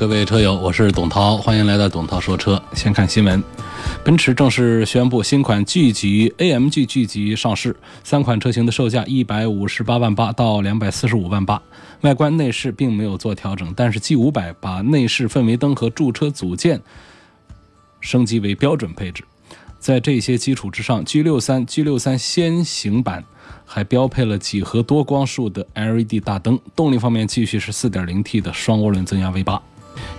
各位车友，我是董涛，欢迎来到董涛说车。先看新闻，奔驰正式宣布新款 G 级 AMG G 级上市，三款车型的售价一百五十八万八到两百四十五万八。外观内饰并没有做调整，但是 G 五百把内饰氛围灯和驻车组件升级为标准配置。在这些基础之上，G 六三 G 六三先行版还标配了几何多光束的 LED 大灯。动力方面继续是 4.0T 的双涡轮增压 V 八。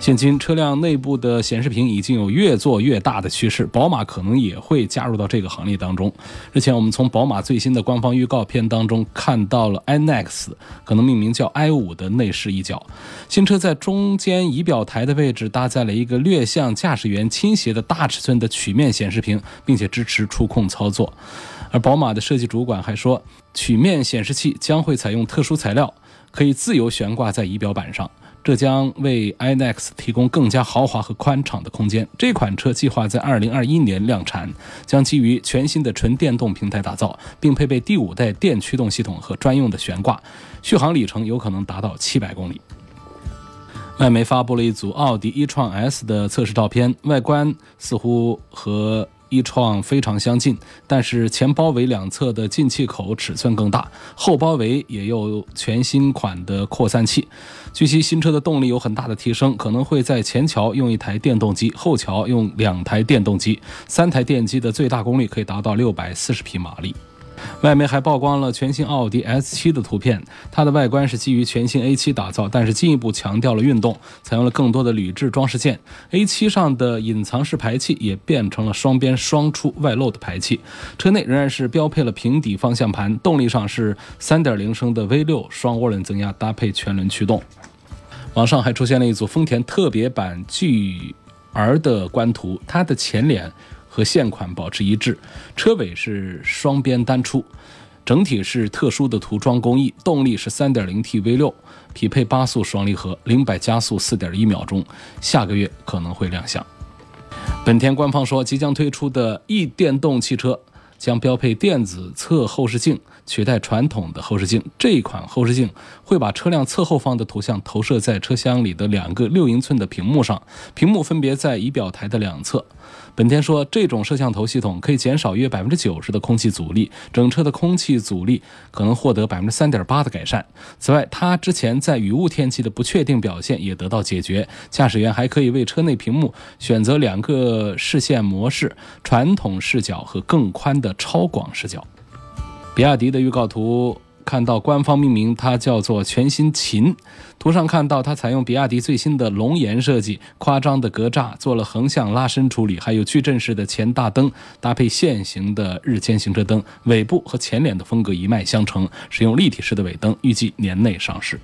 现今车辆内部的显示屏已经有越做越大的趋势，宝马可能也会加入到这个行列当中。日前，我们从宝马最新的官方预告片当中看到了 iNEX，可能命名叫 i 五的内饰一角。新车在中间仪表台的位置搭载了一个略向驾驶员倾斜的大尺寸的曲面显示屏，并且支持触控操作。而宝马的设计主管还说，曲面显示器将会采用特殊材料，可以自由悬挂在仪表板上。这将为 INEX 提供更加豪华和宽敞的空间。这款车计划在2021年量产，将基于全新的纯电动平台打造，并配备第五代电驱动系统和专用的悬挂，续航里程有可能达到700公里。外媒发布了一组奥迪 e-tron S 的测试照片，外观似乎和。一创非常相近，但是前包围两侧的进气口尺寸更大，后包围也有全新款的扩散器。据悉，新车的动力有很大的提升，可能会在前桥用一台电动机，后桥用两台电动机，三台电机的最大功率可以达到六百四十匹马力。外媒还曝光了全新奥迪 S7 的图片，它的外观是基于全新 A7 打造，但是进一步强调了运动，采用了更多的铝制装饰件。A7 上的隐藏式排气也变成了双边双出外露的排气。车内仍然是标配了平底方向盘，动力上是3.0升的 V6 双涡轮增压搭配全轮驱动。网上还出现了一组丰田特别版 GR 的官图，它的前脸。和现款保持一致，车尾是双边单出，整体是特殊的涂装工艺。动力是 3.0T V6，匹配八速双离合，零百加速4.1秒钟，下个月可能会亮相。本田官方说，即将推出的 e 电动汽车将标配电子侧后视镜。取代传统的后视镜，这一款后视镜会把车辆侧后方的图像投射在车厢里的两个六英寸的屏幕上，屏幕分别在仪表台的两侧。本田说，这种摄像头系统可以减少约百分之九十的空气阻力，整车的空气阻力可能获得百分之三点八的改善。此外，它之前在雨雾天气的不确定表现也得到解决，驾驶员还可以为车内屏幕选择两个视线模式：传统视角和更宽的超广视角。比亚迪的预告图看到官方命名，它叫做全新秦。图上看到它采用比亚迪最新的龙颜设计，夸张的格栅做了横向拉伸处理，还有矩阵式的前大灯搭配线形的日间行车灯，尾部和前脸的风格一脉相承，使用立体式的尾灯，预计年内上市。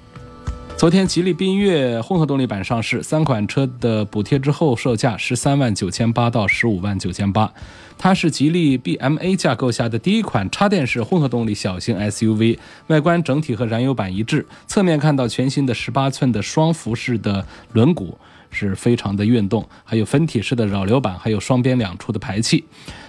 昨天，吉利缤越混合动力版上市，三款车的补贴之后售价十三万九千八到十五万九千八。它是吉利 BMA 架构下的第一款插电式混合动力小型 SUV，外观整体和燃油版一致。侧面看到全新的十八寸的双辐式的轮毂，是非常的运动，还有分体式的扰流板，还有双边两出的排气。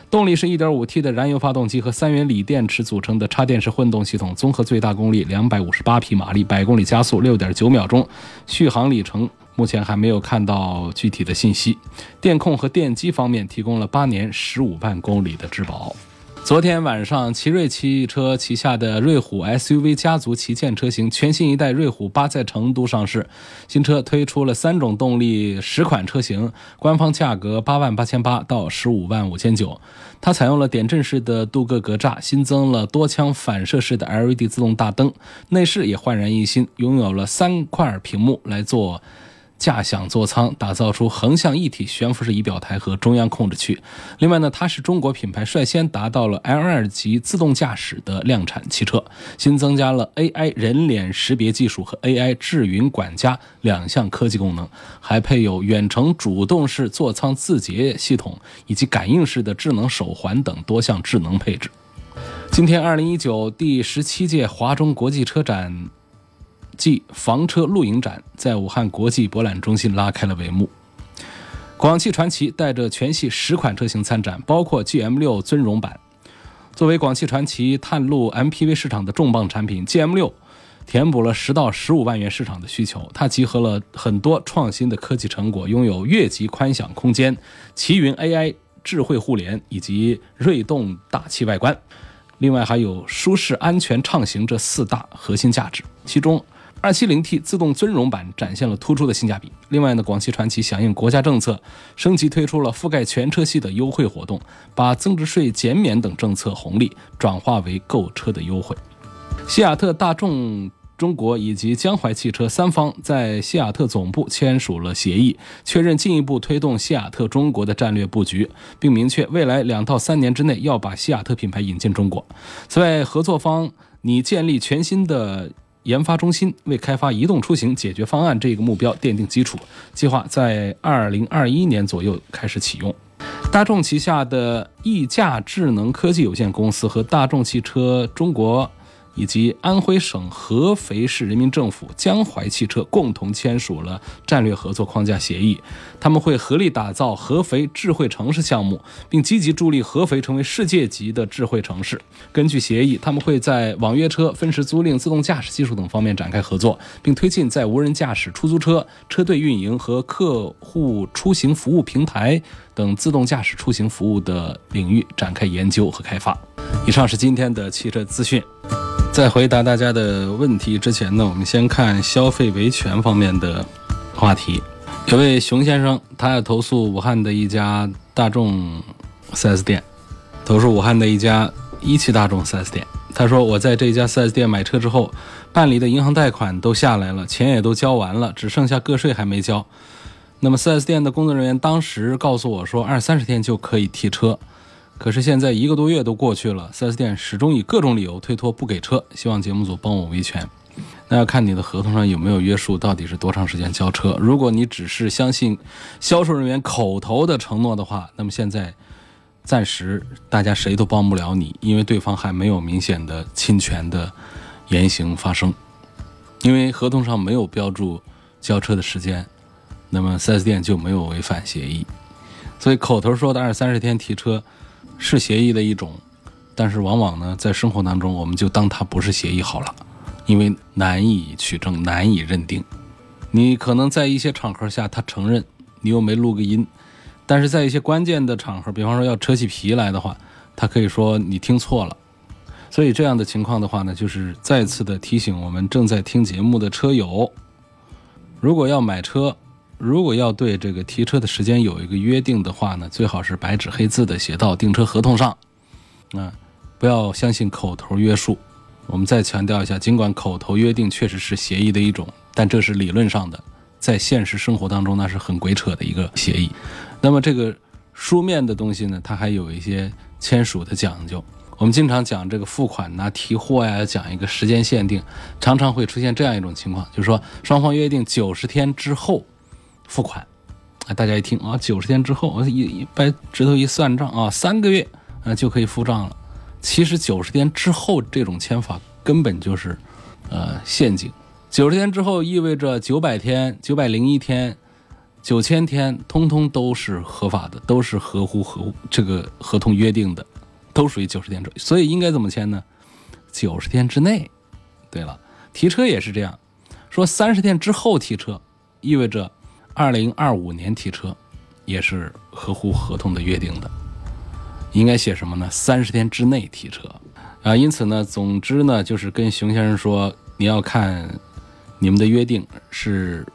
动力是 1.5T 的燃油发动机和三元锂电池组成的插电式混动系统，综合最大功率258匹马力，百公里加速6.9秒钟，续航里程目前还没有看到具体的信息。电控和电机方面提供了八年十五万公里的质保。昨天晚上，奇瑞汽车旗下的瑞虎 SUV 家族旗舰车型全新一代瑞虎八在成都上市。新车推出了三种动力十款车型，官方价格八万八千八到十五万五千九。它采用了点阵式的镀铬格栅，新增了多腔反射式的 LED 自动大灯，内饰也焕然一新，拥有了三块屏幕来做。驾享座舱，打造出横向一体悬浮式仪表台和中央控制区。另外呢，它是中国品牌率先达到了 L2 级自动驾驶的量产汽车，新增加了 AI 人脸识别技术和 AI 智云管家两项科技功能，还配有远程主动式座舱自洁系统以及感应式的智能手环等多项智能配置。今天，二零一九第十七届华中国际车展暨房车露营展在武汉国际博览中心拉开了帷幕。广汽传祺带着全系十款车型参展，包括 GM6 尊荣版。作为广汽传祺探路 MPV 市场的重磅产品，GM6 填补了十到十五万元市场的需求。它集合了很多创新的科技成果，拥有越级宽享空间、奇云 AI 智慧互联以及锐动大气外观。另外还有舒适、安全、畅行这四大核心价值，其中 270T 自动尊荣版展现了突出的性价比。另外呢，广汽传祺响应国家政策，升级推出了覆盖全车系的优惠活动，把增值税减免等政策红利转化为购车的优惠。西雅特、大众。中国以及江淮汽车三方在西雅特总部签署了协议，确认进一步推动西雅特中国的战略布局，并明确未来两到三年之内要把西雅特品牌引进中国。此外，合作方拟建立全新的研发中心，为开发移动出行解决方案这个目标奠定基础。计划在二零二一年左右开始启用。大众旗下的易驾智能科技有限公司和大众汽车中国。以及安徽省合肥市人民政府、江淮汽车共同签署了战略合作框架协议，他们会合力打造合肥智慧城市项目，并积极助力合肥成为世界级的智慧城市。根据协议，他们会在网约车、分时租赁、自动驾驶技术等方面展开合作，并推进在无人驾驶出租车、车队运营和客户出行服务平台等自动驾驶出行服务的领域展开研究和开发。以上是今天的汽车资讯。在回答大家的问题之前呢，我们先看消费维权方面的话题。有位熊先生，他要投诉武汉的一家大众 4S 店，投诉武汉的一家一汽大众 4S 店。他说：“我在这家 4S 店买车之后，办理的银行贷款都下来了，钱也都交完了，只剩下个税还没交。那么 4S 店的工作人员当时告诉我说，二三十天就可以提车。”可是现在一个多月都过去了，4S 店始终以各种理由推脱不给车，希望节目组帮我维权。那要看你的合同上有没有约束，到底是多长时间交车。如果你只是相信销售人员口头的承诺的话，那么现在暂时大家谁都帮不了你，因为对方还没有明显的侵权的言行发生，因为合同上没有标注交车的时间，那么 4S 店就没有违反协议。所以口头说的二三十天提车。是协议的一种，但是往往呢，在生活当中，我们就当它不是协议好了，因为难以取证，难以认定。你可能在一些场合下他承认，你又没录个音，但是在一些关键的场合，比方说要扯起皮来的话，他可以说你听错了。所以这样的情况的话呢，就是再次的提醒我们正在听节目的车友，如果要买车。如果要对这个提车的时间有一个约定的话呢，最好是白纸黑字的写到订车合同上，啊，不要相信口头约束。我们再强调一下，尽管口头约定确实是协议的一种，但这是理论上的，在现实生活当中那是很鬼扯的一个协议。那么这个书面的东西呢，它还有一些签署的讲究。我们经常讲这个付款呐、提货呀，讲一个时间限定，常常会出现这样一种情况，就是说双方约定九十天之后。付款，啊，大家一听啊，九十天之后，一一掰指头一算账啊，三个月啊就可以付账了。其实九十天之后这种签法根本就是，呃，陷阱。九十天之后意味着九百天、九百零一天、九千天，通通都是合法的，都是合乎合这个合同约定的，都属于九十天之。所以应该怎么签呢？九十天之内。对了，提车也是这样，说三十天之后提车，意味着。二零二五年提车，也是合乎合同的约定的，应该写什么呢？三十天之内提车啊！因此呢，总之呢，就是跟熊先生说，你要看你们的约定是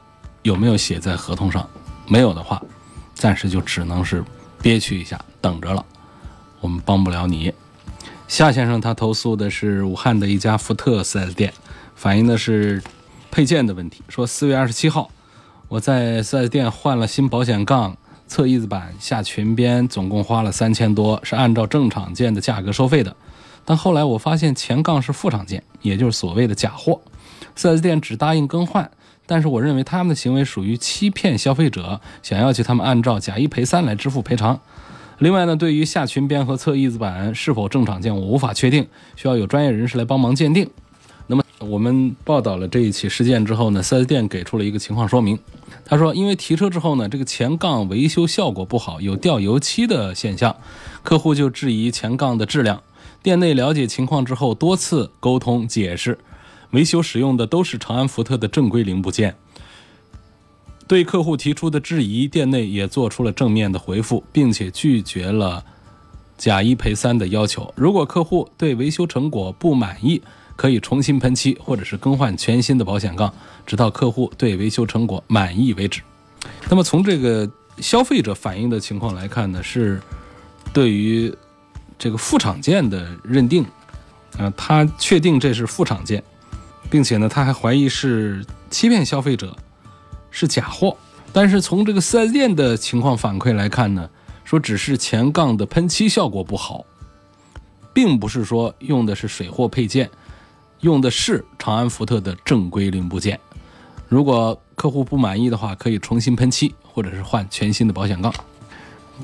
有没有写在合同上，没有的话，暂时就只能是憋屈一下，等着了，我们帮不了你。夏先生他投诉的是武汉的一家福特 4S 店，反映的是配件的问题，说四月二十七号。我在 4S 店换了新保险杠、侧翼子板、下裙边，总共花了三千多，是按照正厂件的价格收费的。但后来我发现前杠是副厂件，也就是所谓的假货。4S 店只答应更换，但是我认为他们的行为属于欺骗消费者，想要求他们按照假一赔三来支付赔偿。另外呢，对于下裙边和侧翼子板是否正厂件，我无法确定，需要有专业人士来帮忙鉴定。我们报道了这一起事件之后呢，4S 店给出了一个情况说明。他说，因为提车之后呢，这个前杠维修效果不好，有掉油漆的现象，客户就质疑前杠的质量。店内了解情况之后，多次沟通解释，维修使用的都是长安福特的正规零部件。对客户提出的质疑，店内也做出了正面的回复，并且拒绝了假一赔三的要求。如果客户对维修成果不满意，可以重新喷漆，或者是更换全新的保险杠，直到客户对维修成果满意为止。那么从这个消费者反映的情况来看呢，是对于这个副厂件的认定，啊，他确定这是副厂件，并且呢，他还怀疑是欺骗消费者。是假货，但是从这个四 S 店的情况反馈来看呢，说只是前杠的喷漆效果不好，并不是说用的是水货配件，用的是长安福特的正规零部件。如果客户不满意的话，可以重新喷漆，或者是换全新的保险杠。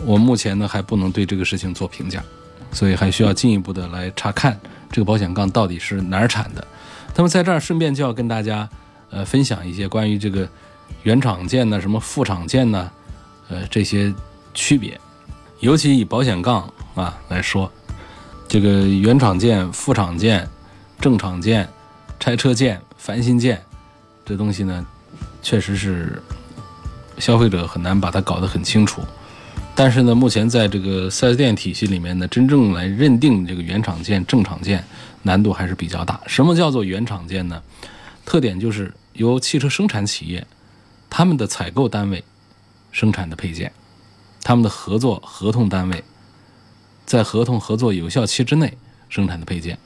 我目前呢还不能对这个事情做评价，所以还需要进一步的来查看这个保险杠到底是哪儿产的。那么在这儿顺便就要跟大家呃分享一些关于这个。原厂件呢，什么副厂件呢？呃，这些区别，尤其以保险杠啊来说，这个原厂件、副厂件、正厂件、拆车件、翻新件，这东西呢，确实是消费者很难把它搞得很清楚。但是呢，目前在这个 4S 店体系里面呢，真正来认定这个原厂件、正厂件，难度还是比较大。什么叫做原厂件呢？特点就是由汽车生产企业。他们的采购单位生产的配件，他们的合作合同单位在合同合作有效期之内生产的配件。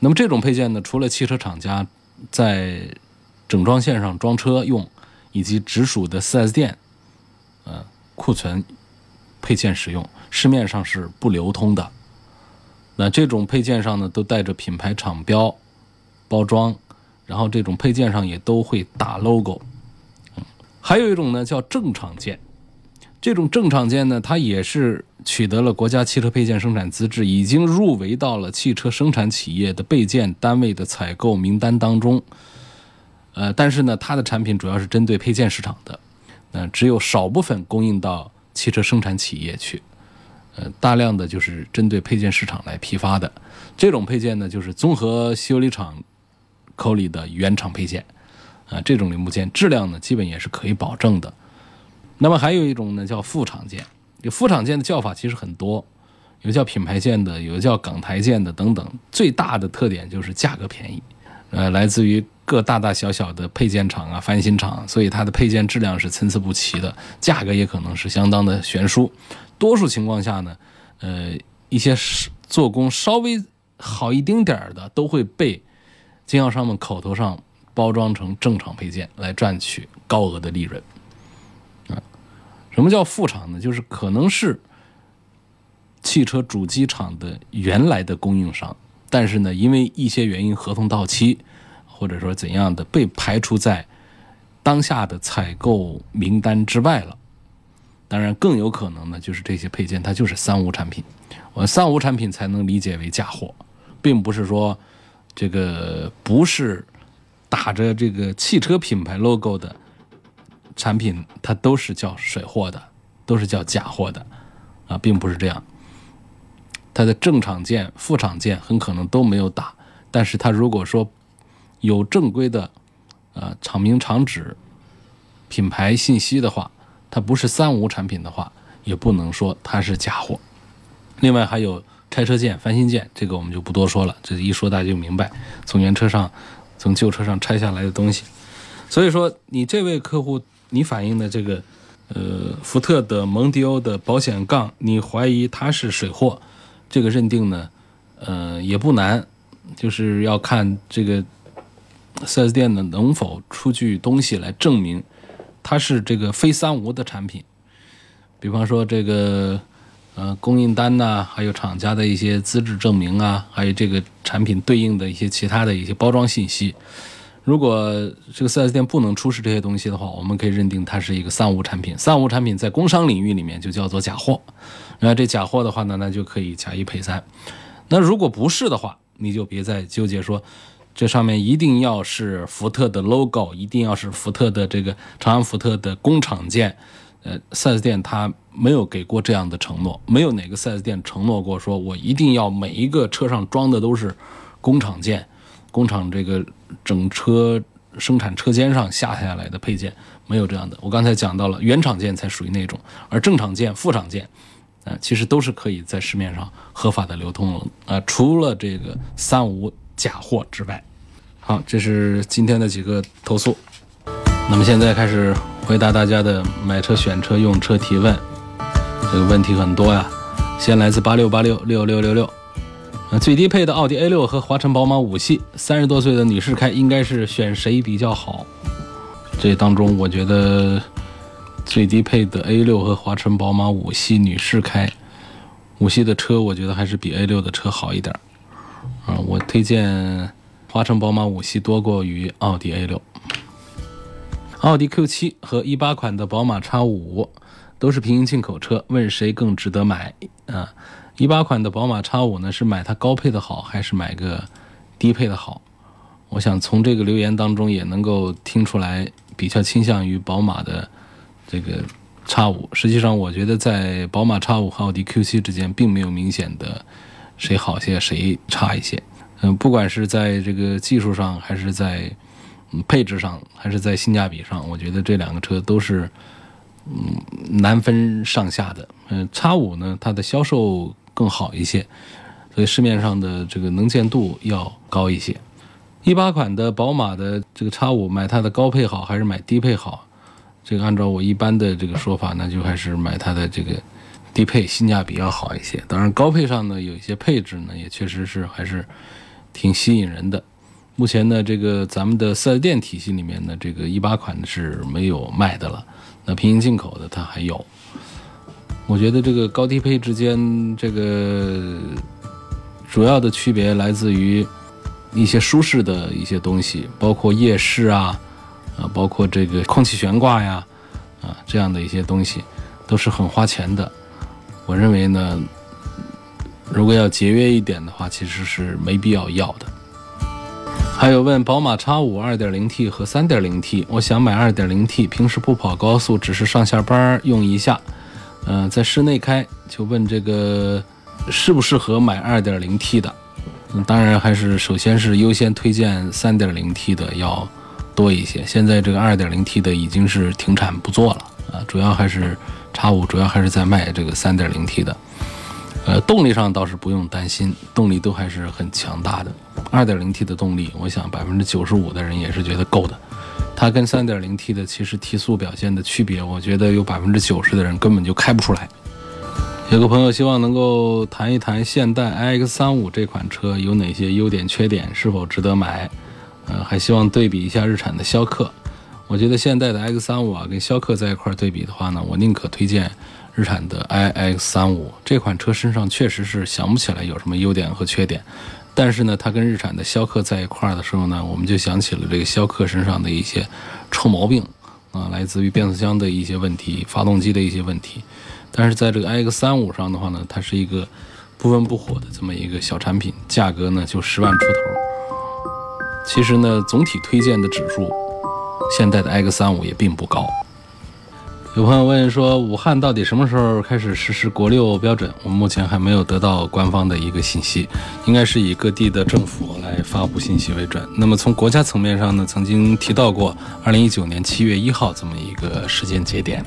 那么这种配件呢，除了汽车厂家在整装线上装车用，以及直属的 4S 店呃库存配件使用，市面上是不流通的。那这种配件上呢，都带着品牌厂标包装，然后这种配件上也都会打 logo。还有一种呢，叫正厂件。这种正厂件呢，它也是取得了国家汽车配件生产资质，已经入围到了汽车生产企业的备件单位的采购名单当中。呃，但是呢，它的产品主要是针对配件市场的，呃，只有少部分供应到汽车生产企业去，呃，大量的就是针对配件市场来批发的。这种配件呢，就是综合修理厂口里的原厂配件。啊，这种零部件质量呢，基本也是可以保证的。那么还有一种呢，叫副厂件。这副厂件的叫法其实很多，有叫品牌件的，有叫港台件的等等。最大的特点就是价格便宜，呃，来自于各大大小小的配件厂啊、翻新厂，所以它的配件质量是参差不齐的，价格也可能是相当的悬殊。多数情况下呢，呃，一些做工稍微好一丁点儿的，都会被经销商们口头上。包装成正厂配件来赚取高额的利润，什么叫副厂呢？就是可能是汽车主机厂的原来的供应商，但是呢，因为一些原因合同到期，或者说怎样的被排除在当下的采购名单之外了。当然，更有可能呢，就是这些配件它就是三无产品，我三无产品才能理解为假货，并不是说这个不是。打着这个汽车品牌 logo 的产品，它都是叫水货的，都是叫假货的，啊，并不是这样。它的正厂件、副厂件很可能都没有打，但是它如果说有正规的呃厂名、厂址、品牌信息的话，它不是三无产品的话，也不能说它是假货。另外还有拆车件、翻新件，这个我们就不多说了，这一说大家就明白，从原车上。从旧车上拆下来的东西，所以说你这位客户，你反映的这个，呃，福特的蒙迪欧的保险杠，你怀疑它是水货，这个认定呢，呃，也不难，就是要看这个四 S 店呢能否出具东西来证明它是这个非三无的产品，比方说这个呃供应单呐、还有厂家的一些资质证明啊，还有这个产品对应的一些其他的一些包装信息。如果这个 4S 店不能出示这些东西的话，我们可以认定它是一个三无产品。三无产品在工商领域里面就叫做假货。那这假货的话呢，那就可以假一赔三。那如果不是的话，你就别再纠结说这上面一定要是福特的 logo，一定要是福特的这个长安福特的工厂件。呃，4S 店它没有给过这样的承诺，没有哪个 4S 店承诺过说我一定要每一个车上装的都是工厂件。工厂这个整车生产车间上下下来的配件没有这样的。我刚才讲到了原厂件才属于那种，而正厂件、副厂件，呃，其实都是可以在市面上合法的流通了。啊，除了这个三无假货之外，好，这是今天的几个投诉。那么现在开始回答大家的买车、选车、用车提问，这个问题很多呀。先来自八六八六六六六六。最低配的奥迪 A 六和华晨宝马五系，三十多岁的女士开，应该是选谁比较好？这当中，我觉得最低配的 A 六和华晨宝马五系女士开，五系的车我觉得还是比 A 六的车好一点。啊，我推荐华晨宝马五系多过于奥迪 A 六。奥迪 Q 七和一八款的宝马 X 五都是平行进口车，问谁更值得买？啊？一八款的宝马叉五呢，是买它高配的好，还是买个低配的好？我想从这个留言当中也能够听出来，比较倾向于宝马的这个叉五。实际上，我觉得在宝马叉五和奥迪 Q 七之间，并没有明显的谁好些，谁差一些。嗯，不管是在这个技术上，还是在配置上，还是在性价比上，我觉得这两个车都是嗯难分上下的。嗯叉五呢，它的销售。更好一些，所以市面上的这个能见度要高一些。一八款的宝马的这个叉五，买它的高配好还是买低配好？这个按照我一般的这个说法，那就还是买它的这个低配，性价比要好一些。当然，高配上呢有一些配置呢，也确实是还是挺吸引人的。目前呢，这个咱们的四 S 店体系里面呢，这个一八款是没有卖的了，那平行进口的它还有。我觉得这个高低配之间，这个主要的区别来自于一些舒适的一些东西，包括夜视啊，啊，包括这个空气悬挂呀，啊，这样的一些东西都是很花钱的。我认为呢，如果要节约一点的话，其实是没必要要的。还有问宝马 X5 2.0T 和 3.0T，我想买 2.0T，平时不跑高速，只是上下班用一下。嗯，在室内开就问这个适不适合买 2.0T 的？嗯，当然还是首先是优先推荐 3.0T 的要多一些。现在这个 2.0T 的已经是停产不做了啊，主要还是 X5 主要还是在卖这个 3.0T 的。呃，动力上倒是不用担心，动力都还是很强大的。2.0T 的动力，我想百分之九十五的人也是觉得够的。它跟 3.0T 的其实提速表现的区别，我觉得有百分之九十的人根本就开不出来。有个朋友希望能够谈一谈现代 iX35 这款车有哪些优点缺点，是否值得买？呃，还希望对比一下日产的逍客。我觉得现代的 X35 啊，跟逍客在一块对比的话呢，我宁可推荐日产的 iX35 这款车身上确实是想不起来有什么优点和缺点。但是呢，它跟日产的逍客在一块儿的时候呢，我们就想起了这个逍客身上的一些臭毛病啊，来自于变速箱的一些问题、发动机的一些问题。但是在这个 iX 三五上的话呢，它是一个不温不火的这么一个小产品，价格呢就十万出头。其实呢，总体推荐的指数，现在的 iX 三五也并不高。有朋友问说，武汉到底什么时候开始实施国六标准？我们目前还没有得到官方的一个信息，应该是以各地的政府来发布信息为准。那么从国家层面上呢，曾经提到过二零一九年七月一号这么一个时间节点。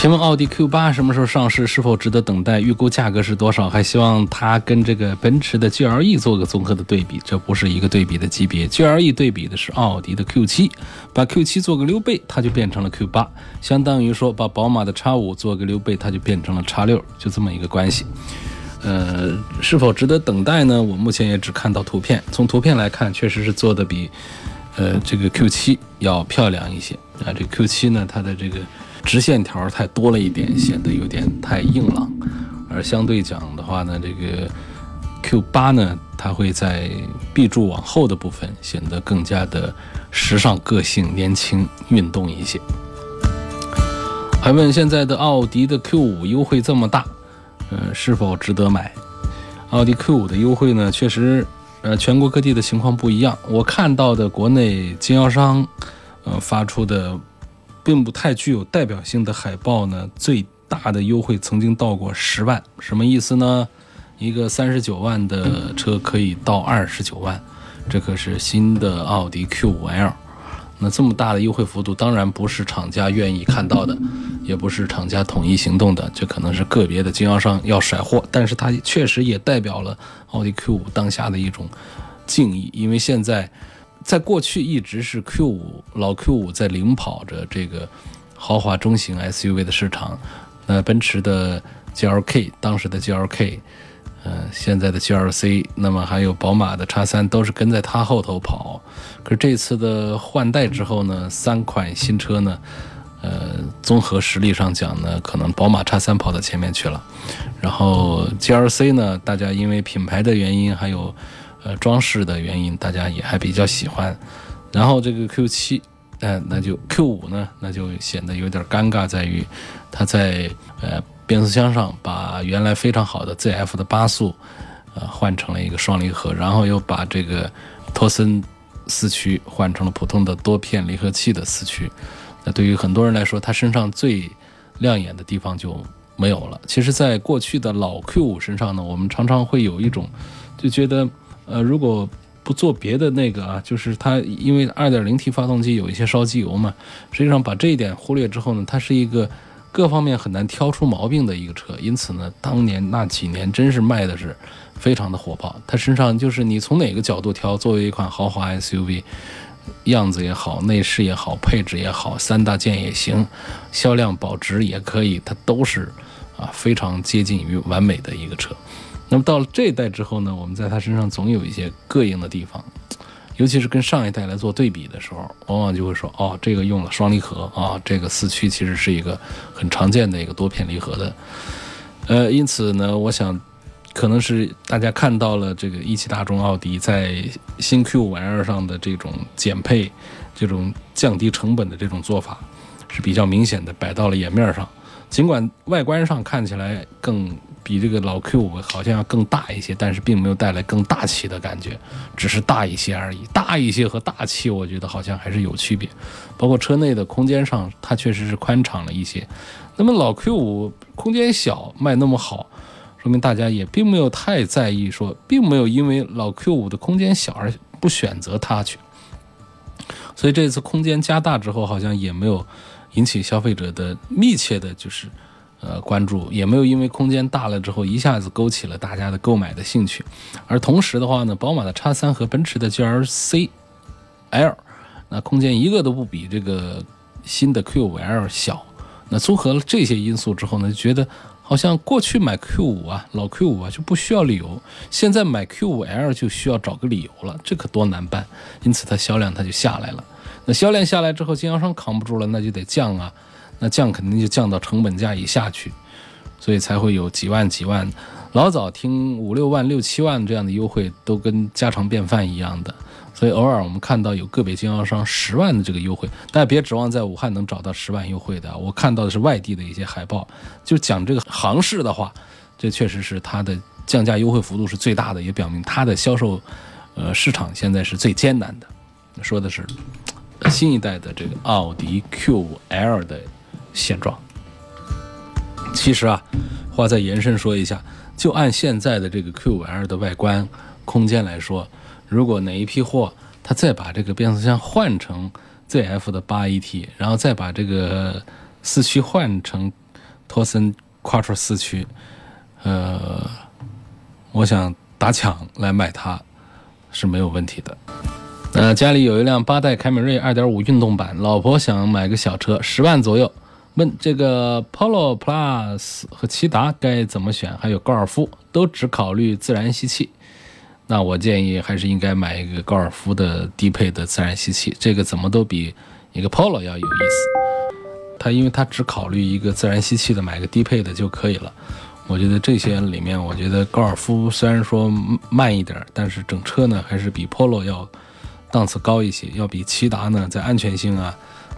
请问奥迪 Q 八什么时候上市？是否值得等待？预估价格是多少？还希望它跟这个奔驰的 GLE 做个综合的对比。这不是一个对比的级别，GLE 对比的是奥迪的 Q 七，把 Q 七做个溜背，它就变成了 Q 八，相当于说把宝马的 X 五做个溜背，它就变成了 X 六，就这么一个关系。呃，是否值得等待呢？我目前也只看到图片，从图片来看，确实是做的比呃，这个 Q7 要漂亮一些啊。这 Q7 呢，它的这个直线条太多了一点，显得有点太硬朗。而相对讲的话呢，这个 Q8 呢，它会在 B 柱往后的部分显得更加的时尚、个性、年轻、运动一些。还问现在的奥迪的 Q5 优惠这么大，呃，是否值得买？奥迪 Q5 的优惠呢，确实，呃，全国各地的情况不一样。我看到的国内经销商，呃，发出的并不太具有代表性的海报呢，最大的优惠曾经到过十万，什么意思呢？一个三十九万的车可以到二十九万，这可是新的奥迪 Q5L。那这么大的优惠幅度，当然不是厂家愿意看到的，也不是厂家统一行动的，这可能是个别的经销商要甩货。但是它确实也代表了奥迪 Q5 当下的一种敬意，因为现在在过去一直是 Q5 老 Q5 在领跑着这个豪华中型 SUV 的市场。那奔驰的 GLK，当时的 GLK，呃，现在的 GLC，那么还有宝马的 X3，都是跟在它后头跑。可是这次的换代之后呢，三款新车呢，呃，综合实力上讲呢，可能宝马 X3 跑到前面去了。然后 GLC 呢，大家因为品牌的原因，还有呃装饰的原因，大家也还比较喜欢。然后这个 Q7，呃，那就 Q5 呢，那就显得有点尴尬，在于它在呃变速箱上把原来非常好的 ZF 的八速，呃换成了一个双离合，然后又把这个托森。四驱换成了普通的多片离合器的四驱，那对于很多人来说，它身上最亮眼的地方就没有了。其实，在过去的老 Q5 身上呢，我们常常会有一种就觉得，呃，如果不做别的那个啊，就是它因为 2.0T 发动机有一些烧机油嘛，实际上把这一点忽略之后呢，它是一个各方面很难挑出毛病的一个车。因此呢，当年那几年真是卖的是。非常的火爆，它身上就是你从哪个角度挑，作为一款豪华 SUV，样子也好，内饰也好，配置也好，三大件也行，销量保值也可以，它都是啊非常接近于完美的一个车。那么到了这一代之后呢，我们在它身上总有一些膈应的地方，尤其是跟上一代来做对比的时候，往往就会说哦，这个用了双离合啊，这个四驱其实是一个很常见的一个多片离合的，呃，因此呢，我想。可能是大家看到了这个一汽大众奥迪在新 Q5L 上的这种减配、这种降低成本的这种做法是比较明显的，摆到了眼面上。尽管外观上看起来更比这个老 Q5 好像要更大一些，但是并没有带来更大气的感觉，只是大一些而已。大一些和大气，我觉得好像还是有区别。包括车内的空间上，它确实是宽敞了一些。那么老 Q5 空间小，卖那么好。说明大家也并没有太在意，说并没有因为老 Q5 的空间小而不选择它去，所以这次空间加大之后，好像也没有引起消费者的密切的，就是呃关注，也没有因为空间大了之后一下子勾起了大家的购买的兴趣。而同时的话呢，宝马的 X3 和奔驰的 GLC L，那空间一个都不比这个新的 Q5L 小。那综合了这些因素之后呢，就觉得。好像过去买 Q5 啊，老 Q5 啊就不需要理由，现在买 Q5L 就需要找个理由了，这可多难办。因此它销量它就下来了。那销量下来之后，经销商扛不住了，那就得降啊，那降肯定就降到成本价以下去，所以才会有几万几万。老早听五六万、六七万这样的优惠，都跟家常便饭一样的。所以偶尔我们看到有个别经销商十万的这个优惠，但别指望在武汉能找到十万优惠的。我看到的是外地的一些海报，就讲这个行市的话，这确实是它的降价优惠幅度是最大的，也表明它的销售，呃，市场现在是最艰难的。说的是新一代的这个奥迪 Q5L 的现状。其实啊，话再延伸说一下，就按现在的这个 Q5L 的外观空间来说。如果哪一批货，他再把这个变速箱换成 ZF 的八 AT，然后再把这个四驱换成托森 Quattro 四驱，呃，我想打抢来买它是没有问题的。那家里有一辆八代凯美瑞2.5运动版，老婆想买个小车，十万左右，问这个 Polo Plus 和骐达该怎么选？还有高尔夫，都只考虑自然吸气。那我建议还是应该买一个高尔夫的低配的自然吸气，这个怎么都比一个 Polo 要有意思。它因为它只考虑一个自然吸气的，买个低配的就可以了。我觉得这些里面，我觉得高尔夫虽然说慢一点，但是整车呢还是比 Polo 要档次高一些，要比骐达呢在安全性啊，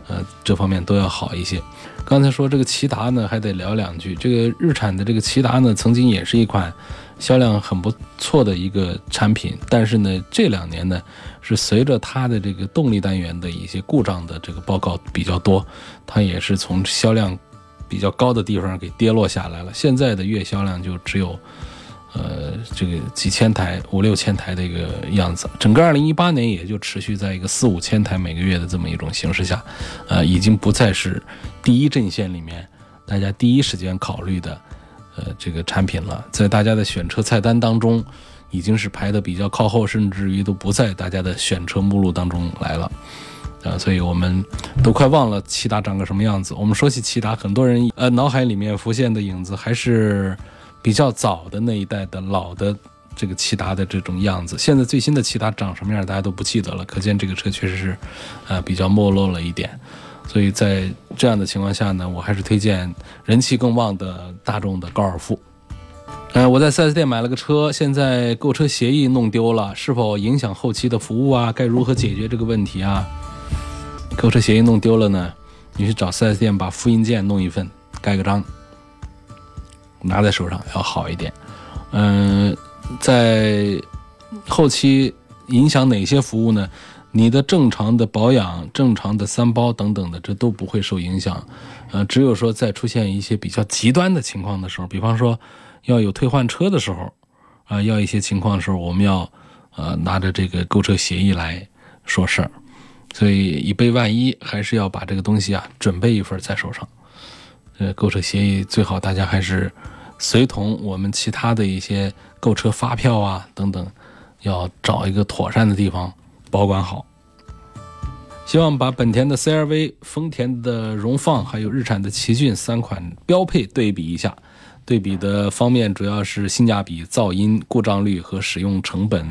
呃这方面都要好一些。刚才说这个骐达呢，还得聊两句。这个日产的这个骐达呢，曾经也是一款销量很不错的一个产品，但是呢，这两年呢，是随着它的这个动力单元的一些故障的这个报告比较多，它也是从销量比较高的地方给跌落下来了。现在的月销量就只有。呃，这个几千台、五六千台的一个样子，整个二零一八年也就持续在一个四五千台每个月的这么一种形势下，呃，已经不再是第一阵线里面大家第一时间考虑的，呃，这个产品了，在大家的选车菜单当中，已经是排的比较靠后，甚至于都不在大家的选车目录当中来了，啊，所以我们都快忘了骐达长个什么样子。我们说起骐达，很多人呃脑海里面浮现的影子还是。比较早的那一代的老的这个骐达的这种样子，现在最新的骐达长什么样，大家都不记得了。可见这个车确实是，呃，比较没落了一点。所以在这样的情况下呢，我还是推荐人气更旺的大众的高尔夫。呃，我在 4S 店买了个车，现在购车协议弄丢了，是否影响后期的服务啊？该如何解决这个问题啊？购车协议弄丢了呢？你去找 4S 店把复印件弄一份，盖个章。拿在手上要好一点，嗯，在后期影响哪些服务呢？你的正常的保养、正常的三包等等的，这都不会受影响。呃，只有说在出现一些比较极端的情况的时候，比方说要有退换车的时候，啊，要一些情况的时候，我们要呃拿着这个购车协议来说事儿。所以以备万一，还是要把这个东西啊准备一份在手上。呃，购车协议最好大家还是。随同我们其他的一些购车发票啊等等，要找一个妥善的地方保管好。希望把本田的 CR-V、丰田的荣放还有日产的奇骏三款标配对比一下。对比的方面主要是性价比、噪音、故障率和使用成本。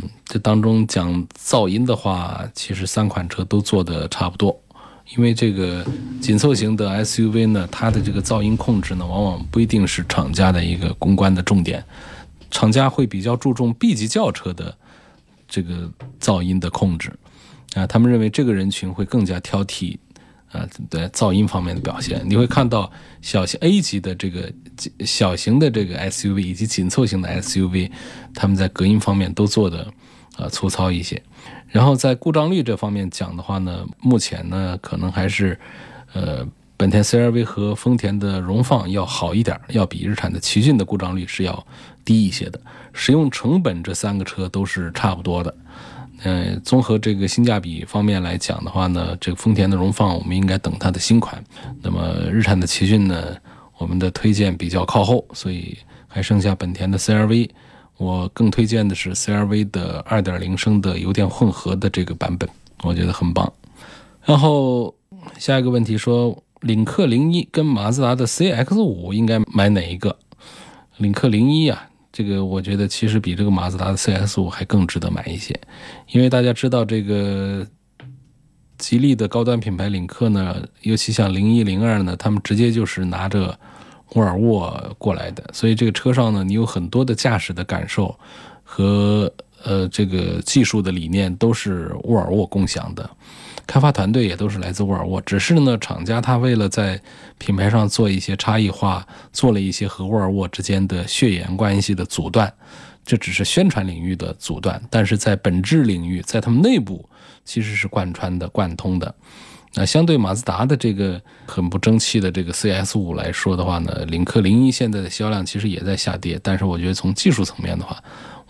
嗯，这当中讲噪音的话，其实三款车都做的差不多。因为这个紧凑型的 SUV 呢，它的这个噪音控制呢，往往不一定是厂家的一个公关的重点，厂家会比较注重 B 级轿车的这个噪音的控制，啊，他们认为这个人群会更加挑剔，啊，对噪音方面的表现，你会看到小型 A 级的这个小型的这个 SUV 以及紧凑型的 SUV，他们在隔音方面都做的啊粗糙一些。然后在故障率这方面讲的话呢，目前呢可能还是，呃，本田 CR-V 和丰田的荣放要好一点，要比日产的奇骏的故障率是要低一些的。使用成本这三个车都是差不多的。呃，综合这个性价比方面来讲的话呢，这个丰田的荣放我们应该等它的新款。那么日产的奇骏呢，我们的推荐比较靠后，所以还剩下本田的 CR-V。我更推荐的是 CRV 的2.0升的油电混合的这个版本，我觉得很棒。然后下一个问题说，领克零一跟马自达的 CX 五应该买哪一个？领克零一啊，这个我觉得其实比这个马自达的 CX 五还更值得买一些，因为大家知道这个吉利的高端品牌领克呢，尤其像零一零二呢，他们直接就是拿着。沃尔沃过来的，所以这个车上呢，你有很多的驾驶的感受和呃这个技术的理念都是沃尔沃共享的，开发团队也都是来自沃尔沃。只是呢，厂家他为了在品牌上做一些差异化，做了一些和沃尔沃之间的血缘关系的阻断，这只是宣传领域的阻断，但是在本质领域，在他们内部其实是贯穿的、贯通的。那相对马自达的这个很不争气的这个 CS 五来说的话呢，领克零一现在的销量其实也在下跌，但是我觉得从技术层面的话，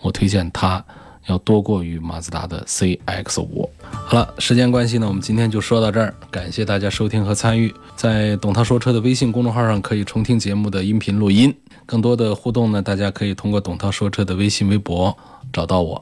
我推荐它要多过于马自达的 CX 五。好了，时间关系呢，我们今天就说到这儿，感谢大家收听和参与。在董涛说车的微信公众号上可以重听节目的音频录音，更多的互动呢，大家可以通过董涛说车的微信、微博找到我。